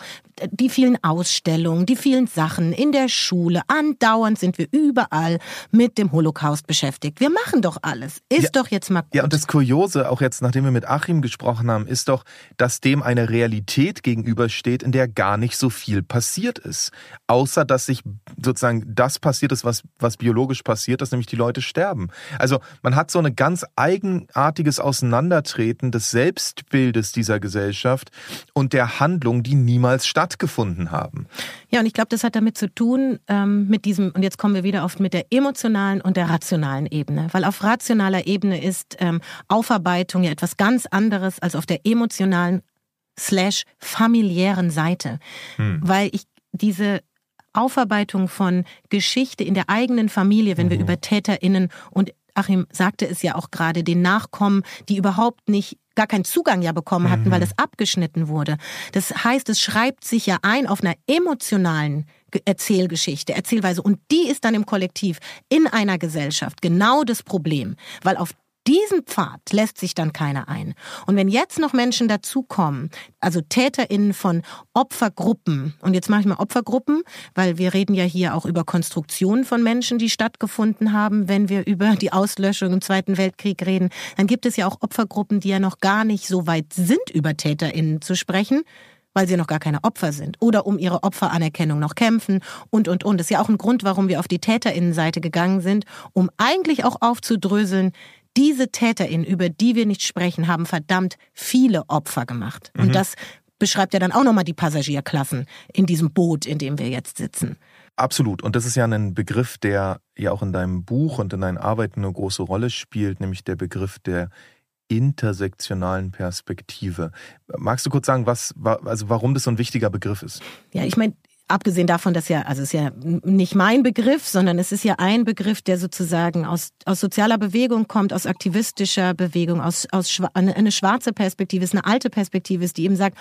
die vielen Ausstellungen, die vielen Sachen in der Schule. Andauernd sind wir überall mit dem Holocaust beschäftigt. Wir machen doch alles. Ist ja, doch jetzt mal gut. Ja, und das Kuriose, auch jetzt, nachdem wir mit Achim gesprochen haben, ist doch, dass dem eine Realität gegenübersteht, in der gar nicht so viel passiert ist. Außer, dass sich sozusagen das passiert ist, was, was biologisch passiert ist, nämlich die Leute sterben. Also man hat so ein ganz eigenartiges Auseinandertreten des Selbstbildes dieser Gesellschaft und der Handlung, die niemals stattgefunden haben. Ja, und ich glaube, das hat damit zu tun, ähm, mit diesem, und jetzt kommen wir wieder oft mit der emotionalen und der rationalen Ebene. Weil auf rationaler Ebene ist ähm, Aufarbeitung ja etwas ganz anderes als auf der emotionalen slash familiären Seite. Hm. Weil ich diese Aufarbeitung von Geschichte in der eigenen Familie, wenn mhm. wir über TäterInnen und Achim sagte es ja auch gerade, den Nachkommen, die überhaupt nicht gar keinen Zugang ja bekommen hatten, mhm. weil es abgeschnitten wurde. Das heißt, es schreibt sich ja ein auf einer emotionalen Erzählgeschichte, Erzählweise. Und die ist dann im Kollektiv, in einer Gesellschaft genau das Problem. Weil auf diesen Pfad lässt sich dann keiner ein. Und wenn jetzt noch Menschen dazukommen, also TäterInnen von Opfergruppen, und jetzt mache ich mal Opfergruppen, weil wir reden ja hier auch über Konstruktionen von Menschen, die stattgefunden haben, wenn wir über die Auslöschung im Zweiten Weltkrieg reden, dann gibt es ja auch Opfergruppen, die ja noch gar nicht so weit sind, über TäterInnen zu sprechen, weil sie noch gar keine Opfer sind oder um ihre Opferanerkennung noch kämpfen und, und, und. Das ist ja auch ein Grund, warum wir auf die TäterInnenseite gegangen sind, um eigentlich auch aufzudröseln, diese TäterInnen, über die wir nicht sprechen, haben verdammt viele Opfer gemacht. Mhm. Und das beschreibt ja dann auch nochmal die Passagierklassen in diesem Boot, in dem wir jetzt sitzen. Absolut. Und das ist ja ein Begriff, der ja auch in deinem Buch und in deinen Arbeiten eine große Rolle spielt, nämlich der Begriff der intersektionalen Perspektive. Magst du kurz sagen, was, also warum das so ein wichtiger Begriff ist? Ja, ich meine, abgesehen davon, dass ja, also es ist ja nicht mein Begriff, sondern es ist ja ein Begriff, der sozusagen aus, aus sozialer Bewegung kommt, aus aktivistischer Bewegung, aus, aus eine, schwarze Perspektive, ist eine alte Perspektive ist, die eben sagt,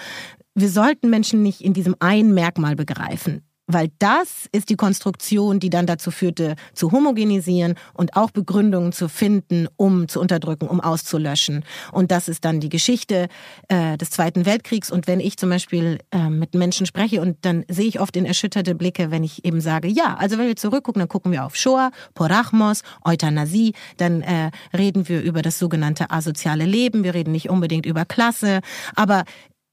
wir sollten Menschen nicht in diesem einen Merkmal begreifen weil das ist die Konstruktion, die dann dazu führte, zu homogenisieren und auch Begründungen zu finden, um zu unterdrücken, um auszulöschen. Und das ist dann die Geschichte äh, des Zweiten Weltkriegs. Und wenn ich zum Beispiel äh, mit Menschen spreche und dann sehe ich oft in erschütterte Blicke, wenn ich eben sage, ja, also wenn wir zurückgucken, dann gucken wir auf Shoah, Porachmos, Euthanasie, dann äh, reden wir über das sogenannte asoziale Leben, wir reden nicht unbedingt über Klasse, aber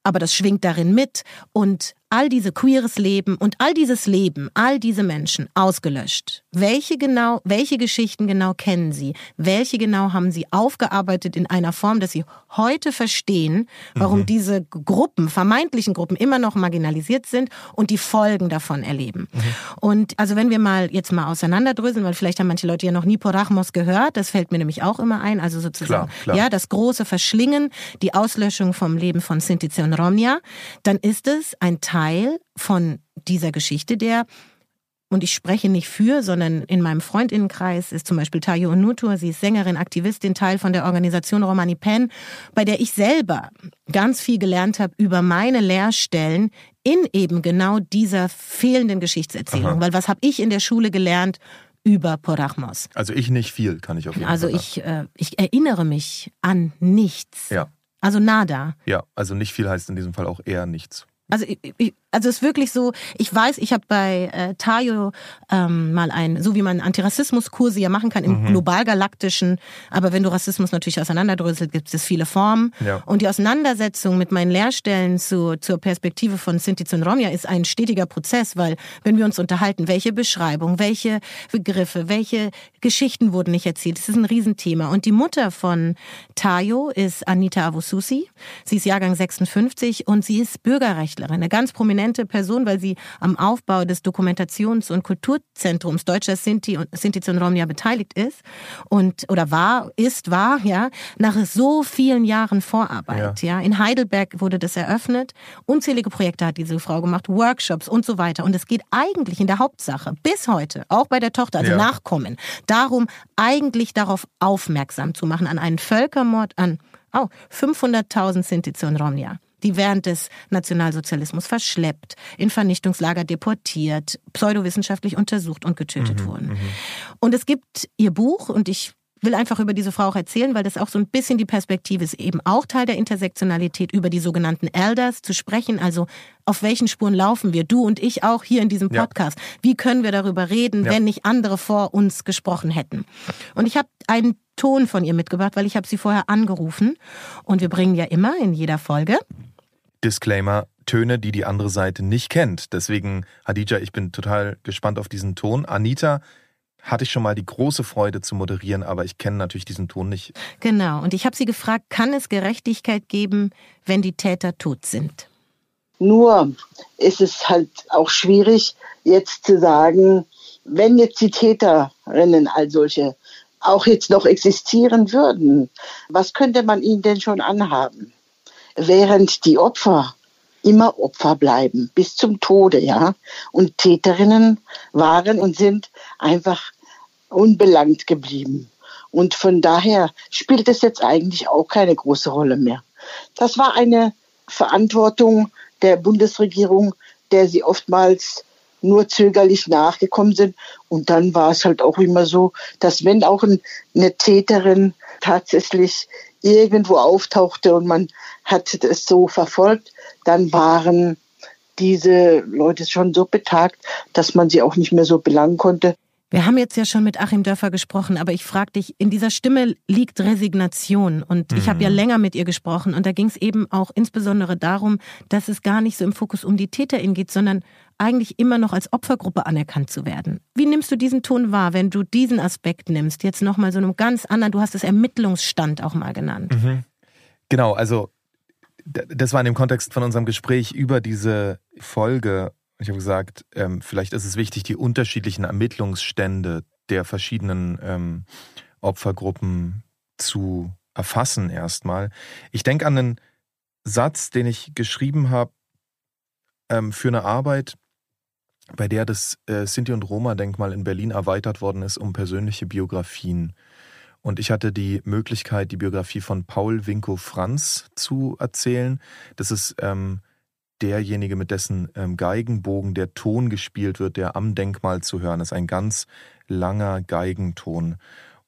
aber das schwingt darin mit und all diese queeres Leben und all dieses Leben, all diese Menschen ausgelöscht. Welche genau, welche Geschichten genau kennen Sie? Welche genau haben Sie aufgearbeitet in einer Form, dass Sie heute verstehen, warum mhm. diese Gruppen, vermeintlichen Gruppen immer noch marginalisiert sind und die Folgen davon erleben? Mhm. Und also wenn wir mal jetzt mal auseinanderdröseln, weil vielleicht haben manche Leute ja noch nie Porachmos gehört, das fällt mir nämlich auch immer ein, also sozusagen, klar, klar. ja, das große Verschlingen, die Auslöschung vom Leben von Sinti und Romnia, dann ist es ein Teil Teil von dieser Geschichte, der und ich spreche nicht für, sondern in meinem Freundinnenkreis ist zum Beispiel Tayo Onutur, sie ist Sängerin, Aktivistin, Teil von der Organisation Romani Pen, bei der ich selber ganz viel gelernt habe über meine Lehrstellen in eben genau dieser fehlenden Geschichtserzählung. Aha. Weil was habe ich in der Schule gelernt über Porachmos? Also ich nicht viel, kann ich auf jeden also Fall sagen. Also ich, äh, ich erinnere mich an nichts. Ja. Also nada. Ja, also nicht viel heißt in diesem Fall auch eher nichts. Also ich, also es ist wirklich so, ich weiß, ich habe bei äh, Tayo ähm, mal ein, so wie man Antirassismuskurse ja machen kann im mhm. globalgalaktischen, aber wenn du Rassismus natürlich auseinanderdröselt, gibt es viele Formen. Ja. Und die Auseinandersetzung mit meinen Lehrstellen zu, zur Perspektive von Sinti und Romja ist ein stetiger Prozess, weil wenn wir uns unterhalten, welche Beschreibung, welche Begriffe, welche Geschichten wurden nicht erzählt, das ist ein Riesenthema. Und die Mutter von Tayo ist Anita Avususi. Sie ist Jahrgang 56 und sie ist Bürgerrechtlerin, eine ganz prominente prominente Person, weil sie am Aufbau des Dokumentations- und Kulturzentrums Deutscher Sinti und Sinti und Romnia beteiligt ist und oder war, ist, war, ja, nach so vielen Jahren Vorarbeit, ja. ja. In Heidelberg wurde das eröffnet. Unzählige Projekte hat diese Frau gemacht, Workshops und so weiter. Und es geht eigentlich in der Hauptsache bis heute, auch bei der Tochter, also ja. Nachkommen, darum, eigentlich darauf aufmerksam zu machen, an einen Völkermord an oh, 500.000 Sinti und Romnia die während des Nationalsozialismus verschleppt, in Vernichtungslager deportiert, pseudowissenschaftlich untersucht und getötet mhm, wurden. Mhm. Und es gibt ihr Buch und ich will einfach über diese Frau auch erzählen, weil das auch so ein bisschen die Perspektive ist, eben auch Teil der Intersektionalität, über die sogenannten Elders zu sprechen. Also auf welchen Spuren laufen wir, du und ich auch hier in diesem Podcast. Ja. Wie können wir darüber reden, ja. wenn nicht andere vor uns gesprochen hätten? Und ich habe einen Ton von ihr mitgebracht, weil ich habe sie vorher angerufen. Und wir bringen ja immer in jeder Folge Disclaimer, Töne, die die andere Seite nicht kennt. Deswegen, Hadija, ich bin total gespannt auf diesen Ton. Anita hatte ich schon mal die große Freude zu moderieren, aber ich kenne natürlich diesen Ton nicht. Genau, und ich habe sie gefragt, kann es Gerechtigkeit geben, wenn die Täter tot sind? Nur ist es halt auch schwierig, jetzt zu sagen, wenn jetzt die Täterinnen als solche auch jetzt noch existieren würden, was könnte man ihnen denn schon anhaben? Während die Opfer immer Opfer bleiben, bis zum Tode, ja. Und Täterinnen waren und sind einfach unbelangt geblieben. Und von daher spielt es jetzt eigentlich auch keine große Rolle mehr. Das war eine Verantwortung der Bundesregierung, der sie oftmals nur zögerlich nachgekommen sind. Und dann war es halt auch immer so, dass wenn auch eine Täterin tatsächlich irgendwo auftauchte und man hat es so verfolgt, dann waren diese Leute schon so betagt, dass man sie auch nicht mehr so belangen konnte. Wir haben jetzt ja schon mit Achim Dörfer gesprochen, aber ich frage dich, in dieser Stimme liegt Resignation. Und mhm. ich habe ja länger mit ihr gesprochen und da ging es eben auch insbesondere darum, dass es gar nicht so im Fokus um die TäterInnen geht, sondern eigentlich immer noch als Opfergruppe anerkannt zu werden. Wie nimmst du diesen Ton wahr, wenn du diesen Aspekt nimmst? Jetzt nochmal so einem ganz anderen, du hast es Ermittlungsstand auch mal genannt. Mhm. Genau, also das war in dem Kontext von unserem Gespräch über diese Folge ich habe gesagt, ähm, vielleicht ist es wichtig, die unterschiedlichen Ermittlungsstände der verschiedenen ähm, Opfergruppen zu erfassen erstmal. Ich denke an einen Satz, den ich geschrieben habe ähm, für eine Arbeit, bei der das äh, Sinti- und Roma-Denkmal in Berlin erweitert worden ist um persönliche Biografien. Und ich hatte die Möglichkeit, die Biografie von Paul Winko Franz zu erzählen. Das ist ähm, derjenige, mit dessen ähm, Geigenbogen der Ton gespielt wird, der am Denkmal zu hören ist. Ein ganz langer Geigenton.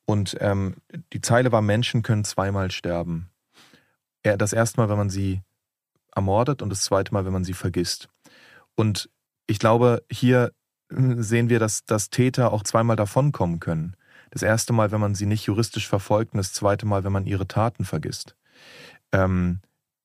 Und ähm, die Zeile war, Menschen können zweimal sterben. Das erste Mal, wenn man sie ermordet und das zweite Mal, wenn man sie vergisst. Und ich glaube, hier äh, sehen wir, dass, dass Täter auch zweimal davonkommen können. Das erste Mal, wenn man sie nicht juristisch verfolgt und das zweite Mal, wenn man ihre Taten vergisst. Ähm,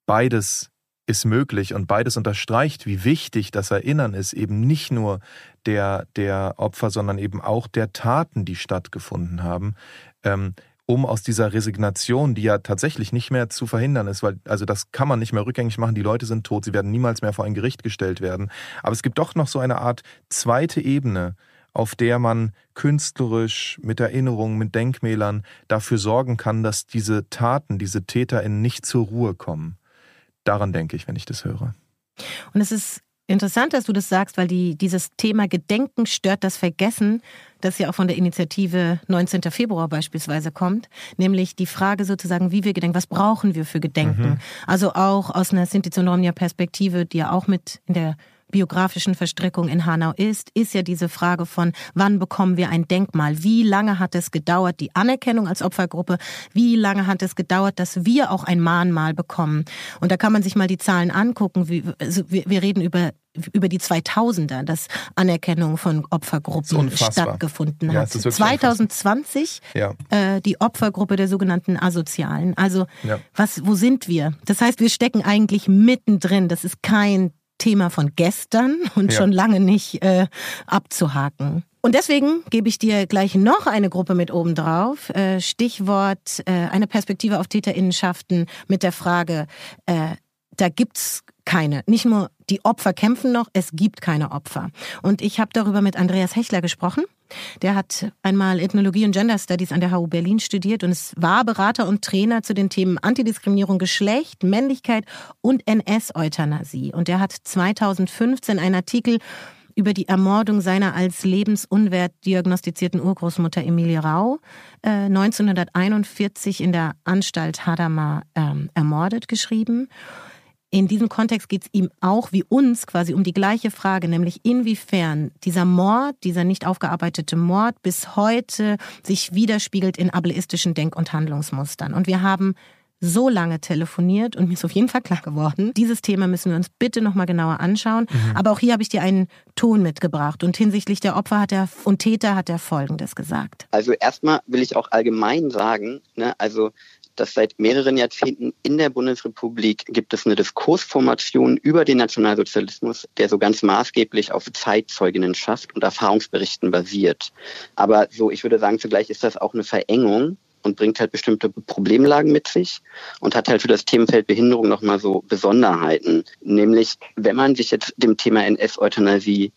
beides ist möglich und beides unterstreicht, wie wichtig das Erinnern ist, eben nicht nur der, der Opfer, sondern eben auch der Taten, die stattgefunden haben, ähm, um aus dieser Resignation, die ja tatsächlich nicht mehr zu verhindern ist, weil also das kann man nicht mehr rückgängig machen, die Leute sind tot, sie werden niemals mehr vor ein Gericht gestellt werden. Aber es gibt doch noch so eine Art zweite Ebene, auf der man künstlerisch mit Erinnerungen, mit Denkmälern dafür sorgen kann, dass diese Taten, diese TäterInnen nicht zur Ruhe kommen. Daran denke ich, wenn ich das höre. Und es ist interessant, dass du das sagst, weil die, dieses Thema Gedenken stört das Vergessen, das ja auch von der Initiative 19. Februar beispielsweise kommt, nämlich die Frage sozusagen, wie wir gedenken, was brauchen wir für Gedenken? Mhm. Also auch aus einer Sinti Perspektive, die ja auch mit in der biografischen Verstrickung in Hanau ist, ist ja diese Frage von, wann bekommen wir ein Denkmal? Wie lange hat es gedauert, die Anerkennung als Opfergruppe? Wie lange hat es gedauert, dass wir auch ein Mahnmal bekommen? Und da kann man sich mal die Zahlen angucken. Wie, also wir, wir reden über über die 2000er, dass Anerkennung von Opfergruppen stattgefunden hat. Ja, 2020 ja. äh, die Opfergruppe der sogenannten Asozialen. Also ja. was, wo sind wir? Das heißt, wir stecken eigentlich mittendrin. Das ist kein Thema von gestern und ja. schon lange nicht äh, abzuhaken. Und deswegen gebe ich dir gleich noch eine Gruppe mit oben drauf. Äh, Stichwort äh, eine Perspektive auf Täterinnenschaften mit der Frage, äh, da gibt's keine. Nicht nur die Opfer kämpfen noch, es gibt keine Opfer. Und ich habe darüber mit Andreas Hechler gesprochen. Der hat einmal Ethnologie und Gender Studies an der HU Berlin studiert und es war Berater und Trainer zu den Themen Antidiskriminierung, Geschlecht, Männlichkeit und NS-Euthanasie. Und er hat 2015 einen Artikel über die Ermordung seiner als lebensunwert diagnostizierten Urgroßmutter Emilie Rau äh, 1941 in der Anstalt Hadamar ähm, ermordet geschrieben. In diesem Kontext geht es ihm auch wie uns quasi um die gleiche Frage, nämlich inwiefern dieser Mord, dieser nicht aufgearbeitete Mord bis heute sich widerspiegelt in ableistischen Denk- und Handlungsmustern. Und wir haben so lange telefoniert und mir ist auf jeden Fall klar geworden, dieses Thema müssen wir uns bitte nochmal genauer anschauen. Mhm. Aber auch hier habe ich dir einen Ton mitgebracht und hinsichtlich der Opfer hat er und Täter hat er Folgendes gesagt. Also erstmal will ich auch allgemein sagen, ne, also dass seit mehreren Jahrzehnten in der Bundesrepublik gibt es eine Diskursformation über den Nationalsozialismus, der so ganz maßgeblich auf Zeitzeuginnenschaft und Erfahrungsberichten basiert. Aber so, ich würde sagen, zugleich ist das auch eine Verengung und bringt halt bestimmte Problemlagen mit sich und hat halt für das Themenfeld Behinderung nochmal so Besonderheiten. Nämlich, wenn man sich jetzt dem Thema NS-Euthanasie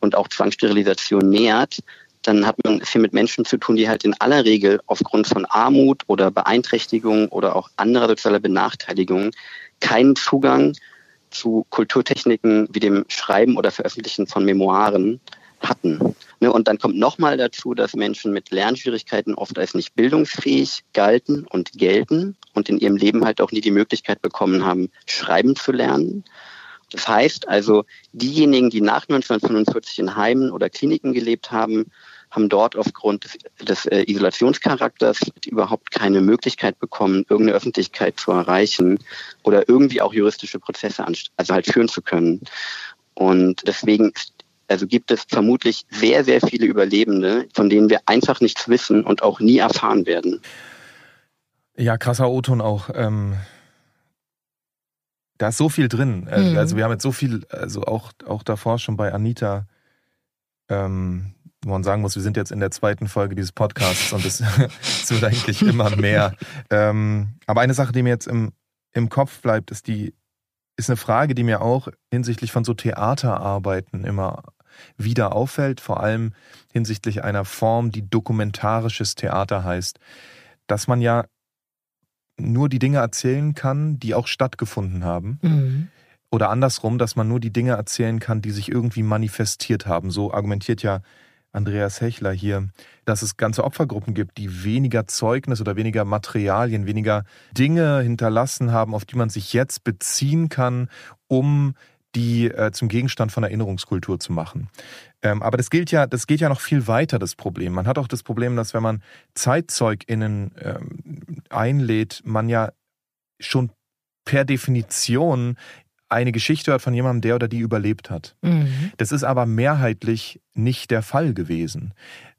und auch Zwangssterilisation nähert, dann hat man hier mit Menschen zu tun, die halt in aller Regel aufgrund von Armut oder Beeinträchtigung oder auch anderer sozialer Benachteiligung keinen Zugang zu Kulturtechniken wie dem Schreiben oder Veröffentlichen von Memoiren hatten. Ne, und dann kommt nochmal dazu, dass Menschen mit Lernschwierigkeiten oft als nicht bildungsfähig galten und gelten und in ihrem Leben halt auch nie die Möglichkeit bekommen haben, schreiben zu lernen. Das heißt also, diejenigen, die nach 1945 in Heimen oder Kliniken gelebt haben, haben dort aufgrund des, des äh, Isolationscharakters überhaupt keine Möglichkeit bekommen, irgendeine Öffentlichkeit zu erreichen oder irgendwie auch juristische Prozesse also halt führen zu können. Und deswegen also gibt es vermutlich sehr, sehr viele Überlebende, von denen wir einfach nichts wissen und auch nie erfahren werden. Ja, krasser O-Ton auch. Ähm, da ist so viel drin. Äh, mhm. Also wir haben jetzt so viel, also auch, auch davor schon bei Anita, ähm, wo man sagen muss, wir sind jetzt in der zweiten Folge dieses Podcasts und es, es wird eigentlich immer mehr. Ähm, aber eine Sache, die mir jetzt im, im Kopf bleibt, ist die, ist eine Frage, die mir auch hinsichtlich von so Theaterarbeiten immer wieder auffällt, vor allem hinsichtlich einer Form, die dokumentarisches Theater heißt, dass man ja nur die Dinge erzählen kann, die auch stattgefunden haben. Mhm. Oder andersrum, dass man nur die Dinge erzählen kann, die sich irgendwie manifestiert haben. So argumentiert ja Andreas Hechler hier, dass es ganze Opfergruppen gibt, die weniger Zeugnis oder weniger Materialien, weniger Dinge hinterlassen haben, auf die man sich jetzt beziehen kann, um die äh, zum Gegenstand von Erinnerungskultur zu machen. Ähm, aber das gilt ja, das geht ja noch viel weiter, das Problem. Man hat auch das Problem, dass wenn man ZeitzeugInnen ähm, einlädt, man ja schon per Definition eine Geschichte hört von jemandem, der oder die überlebt hat. Mhm. Das ist aber mehrheitlich nicht der Fall gewesen.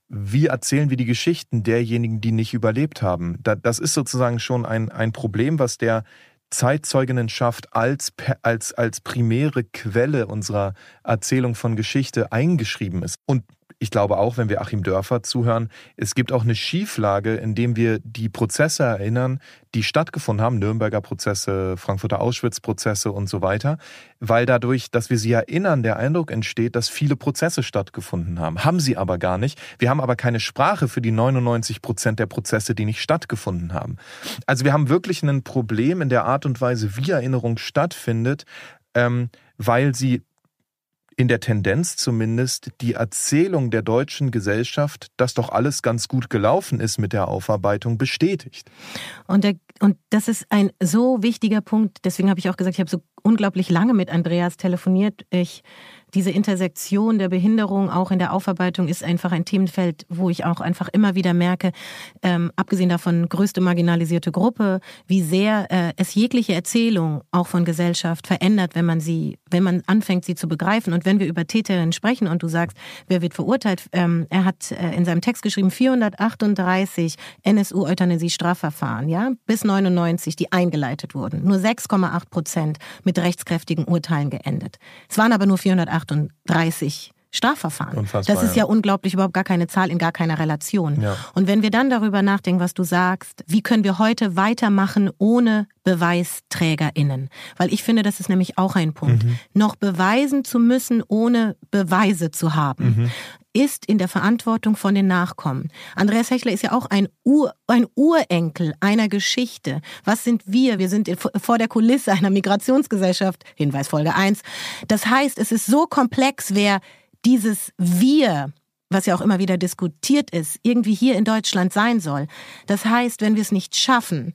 Wie erzählen wir die Geschichten derjenigen, die nicht überlebt haben? Das ist sozusagen schon ein, ein Problem, was der Zeitzeuginnenschaft als, als, als primäre Quelle unserer Erzählung von Geschichte eingeschrieben ist. Und ich glaube auch, wenn wir Achim Dörfer zuhören, es gibt auch eine Schieflage, indem wir die Prozesse erinnern, die stattgefunden haben, Nürnberger Prozesse, Frankfurter Auschwitz-Prozesse und so weiter, weil dadurch, dass wir sie erinnern, der Eindruck entsteht, dass viele Prozesse stattgefunden haben. Haben sie aber gar nicht. Wir haben aber keine Sprache für die 99 Prozent der Prozesse, die nicht stattgefunden haben. Also wir haben wirklich ein Problem in der Art und Weise, wie Erinnerung stattfindet, ähm, weil sie in der Tendenz zumindest die Erzählung der deutschen Gesellschaft, dass doch alles ganz gut gelaufen ist mit der Aufarbeitung, bestätigt. Und, der, und das ist ein so wichtiger Punkt. Deswegen habe ich auch gesagt, ich habe so unglaublich lange mit Andreas telefoniert. Ich diese Intersektion der Behinderung auch in der Aufarbeitung ist einfach ein Themenfeld, wo ich auch einfach immer wieder merke, ähm, abgesehen davon größte marginalisierte Gruppe, wie sehr äh, es jegliche Erzählung auch von Gesellschaft verändert, wenn man sie, wenn man anfängt, sie zu begreifen. Und wenn wir über Täterinnen sprechen und du sagst, wer wird verurteilt, ähm, er hat äh, in seinem Text geschrieben 438 NSU-Euthanasie-Strafverfahren, ja, bis 99, die eingeleitet wurden. Nur 6,8 Prozent mit rechtskräftigen Urteilen geendet. Es waren aber nur 438 38 Strafverfahren. Unfassbar, das ist ja, ja, unglaublich, überhaupt gar keine Zahl in gar keiner Relation. Ja. Und wenn wir dann darüber nachdenken, was du sagst, wie können wir heute weitermachen ohne BeweisträgerInnen? Weil ich finde, das ist nämlich auch ein Punkt. Mhm. Noch beweisen zu müssen, ohne Beweise zu haben. Mhm ist in der Verantwortung von den Nachkommen. Andreas Hechler ist ja auch ein, Ur, ein Urenkel einer Geschichte. Was sind wir? Wir sind vor der Kulisse einer Migrationsgesellschaft. Hinweis Folge 1. Das heißt, es ist so komplex, wer dieses Wir, was ja auch immer wieder diskutiert ist, irgendwie hier in Deutschland sein soll. Das heißt, wenn wir es nicht schaffen,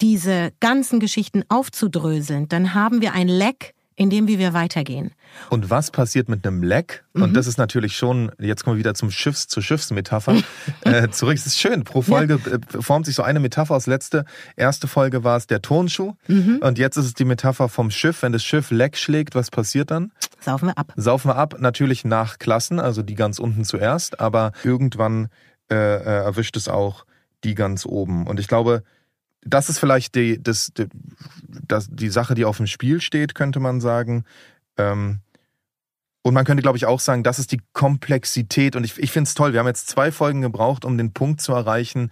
diese ganzen Geschichten aufzudröseln, dann haben wir ein Leck in dem, wie wir weitergehen. Und was passiert mit einem Leck? Mhm. Und das ist natürlich schon, jetzt kommen wir wieder zum Schiffs, zur Schiffsmetapher äh, zurück. Es ist schön, pro Folge ja. Äh, formt sich so eine Metapher aus letzte. Erste Folge war es der Tonschuh mhm. und jetzt ist es die Metapher vom Schiff. Wenn das Schiff Leck schlägt, was passiert dann? Saufen wir ab. Saufen wir ab, natürlich nach Klassen, also die ganz unten zuerst, aber irgendwann äh, äh erwischt es auch die ganz oben. Und ich glaube, das ist vielleicht die, das, die, das, die Sache, die auf dem Spiel steht, könnte man sagen. Ähm, und man könnte, glaube ich, auch sagen, das ist die Komplexität. Und ich, ich finde es toll. Wir haben jetzt zwei Folgen gebraucht, um den Punkt zu erreichen,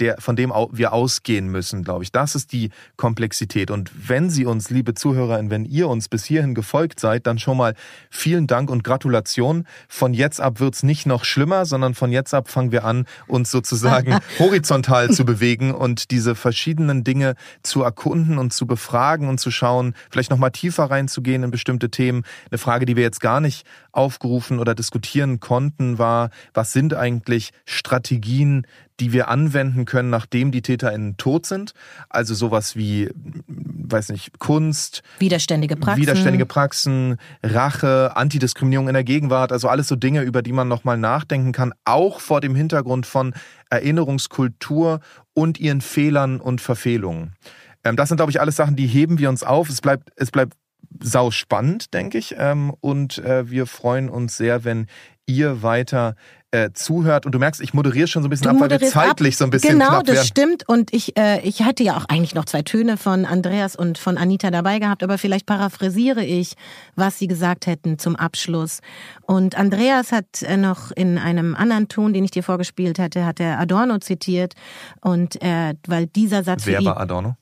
der, von dem wir ausgehen müssen, glaube ich. Das ist die Komplexität. Und wenn Sie uns, liebe Zuhörerinnen, wenn ihr uns bis hierhin gefolgt seid, dann schon mal vielen Dank und Gratulation. Von jetzt ab wird's nicht noch schlimmer, sondern von jetzt ab fangen wir an, uns sozusagen horizontal zu bewegen und diese verschiedenen Dinge zu erkunden und zu befragen und zu schauen, vielleicht nochmal tiefer reinzugehen in bestimmte Themen. Eine Frage, die wir jetzt gar nicht aufgerufen oder diskutieren konnten, war, was sind eigentlich Strategien, die wir anwenden können, nachdem die TäterInnen tot sind. Also sowas wie, weiß nicht, Kunst. Widerständige Praxen. Widerständige Praxen, Rache, Antidiskriminierung in der Gegenwart. Also alles so Dinge, über die man nochmal nachdenken kann. Auch vor dem Hintergrund von Erinnerungskultur und ihren Fehlern und Verfehlungen. Ähm, das sind, glaube ich, alles Sachen, die heben wir uns auf. Es bleibt, es bleibt sau spannend, denke ich. Ähm, und äh, wir freuen uns sehr, wenn ihr weiter äh, zuhört. Und du merkst, ich moderiere schon so ein bisschen du ab, weil wir zeitlich ab. so ein bisschen Genau, knapp das werden. stimmt. Und ich, äh, ich hatte ja auch eigentlich noch zwei Töne von Andreas und von Anita dabei gehabt, aber vielleicht paraphrasiere ich, was sie gesagt hätten zum Abschluss. Und Andreas hat äh, noch in einem anderen Ton, den ich dir vorgespielt hatte, hat er Adorno zitiert. Und äh, weil dieser Satz. Wer war Adorno?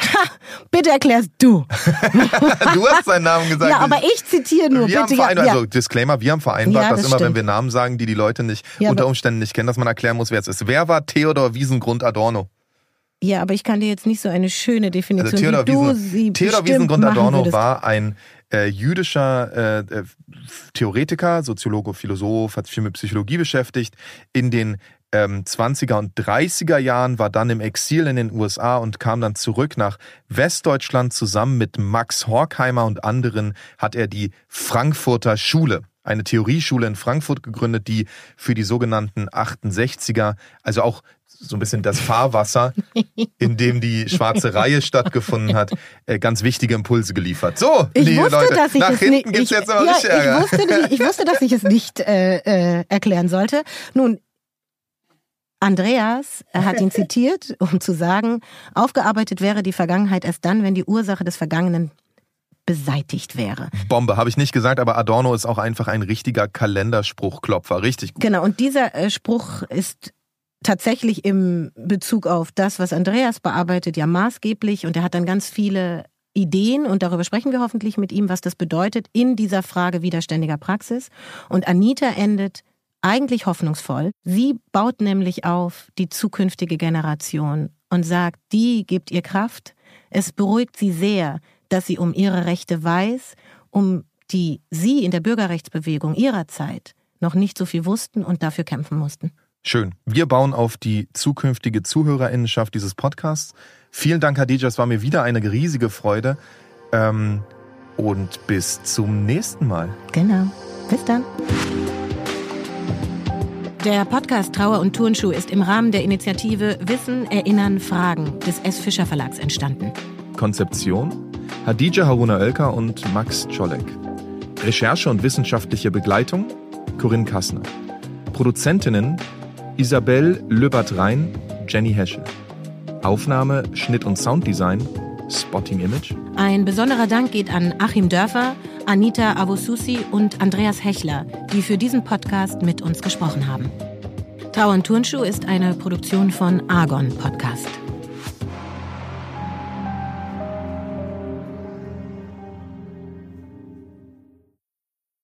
bitte erklärst du. du hast seinen Namen gesagt. Ja, aber ich zitiere nur. Wir bitte, haben ja, also Disclaimer, wir haben vereinbart, ja, das dass immer, stimmt. wenn wir Namen sagen, die die Leute nicht ja, unter Umständen nicht kennen, dass man erklären muss, wer es ist. Wer war Theodor Wiesengrund Adorno? Ja, aber ich kann dir jetzt nicht so eine schöne Definition also Theodor wie du Wiesen, sie Theodor Wiesengrund Adorno war ein äh, jüdischer äh, äh, Theoretiker, Soziologe, Philosoph, hat sich viel mit Psychologie beschäftigt, in den ähm, 20er und 30er Jahren, war dann im Exil in den USA und kam dann zurück nach Westdeutschland. Zusammen mit Max Horkheimer und anderen hat er die Frankfurter Schule eine Theorieschule in Frankfurt gegründet, die für die sogenannten 68er, also auch so ein bisschen das Fahrwasser, in dem die schwarze Reihe stattgefunden hat, äh, ganz wichtige Impulse geliefert. So, ich liebe wusste, Leute, dass ich nach es hinten gibt es jetzt aber ja, richtig Ärger. Ich wusste, ich wusste, dass ich es nicht äh, äh, erklären sollte. Nun, Andreas hat ihn zitiert, um zu sagen, aufgearbeitet wäre die Vergangenheit erst dann, wenn die Ursache des Vergangenen beseitigt wäre. Bombe, habe ich nicht gesagt, aber Adorno ist auch einfach ein richtiger Kalenderspruchklopfer. Richtig gut. Genau, und dieser äh, Spruch ist tatsächlich im Bezug auf das, was Andreas bearbeitet, ja maßgeblich und er hat dann ganz viele Ideen und darüber sprechen wir hoffentlich mit ihm, was das bedeutet in dieser Frage widerständiger Praxis. Und Anita endet eigentlich hoffnungsvoll. Sie baut nämlich auf die zukünftige Generation und sagt, die gibt ihr Kraft. Es beruhigt sie sehr, dass sie um ihre Rechte weiß, um die sie in der Bürgerrechtsbewegung ihrer Zeit noch nicht so viel wussten und dafür kämpfen mussten. Schön. Wir bauen auf die zukünftige Zuhörerinnenschaft dieses Podcasts. Vielen Dank, Hadija. Es war mir wieder eine riesige Freude. Ähm, und bis zum nächsten Mal. Genau. Bis dann. Der Podcast Trauer und Turnschuh ist im Rahmen der Initiative Wissen, Erinnern, Fragen des S. Fischer Verlags entstanden. Konzeption Hadija Haruna Oelker und Max Czolek. Recherche und wissenschaftliche Begleitung Corinne Kassner. Produzentinnen Isabel Löbert-Rhein, Jenny Heschel. Aufnahme, Schnitt und Sounddesign, Spotting Image. Ein besonderer Dank geht an Achim Dörfer, Anita Avosusi und Andreas Hechler, die für diesen Podcast mit uns gesprochen haben. Trauern Turnschuh ist eine Produktion von Argon Podcast.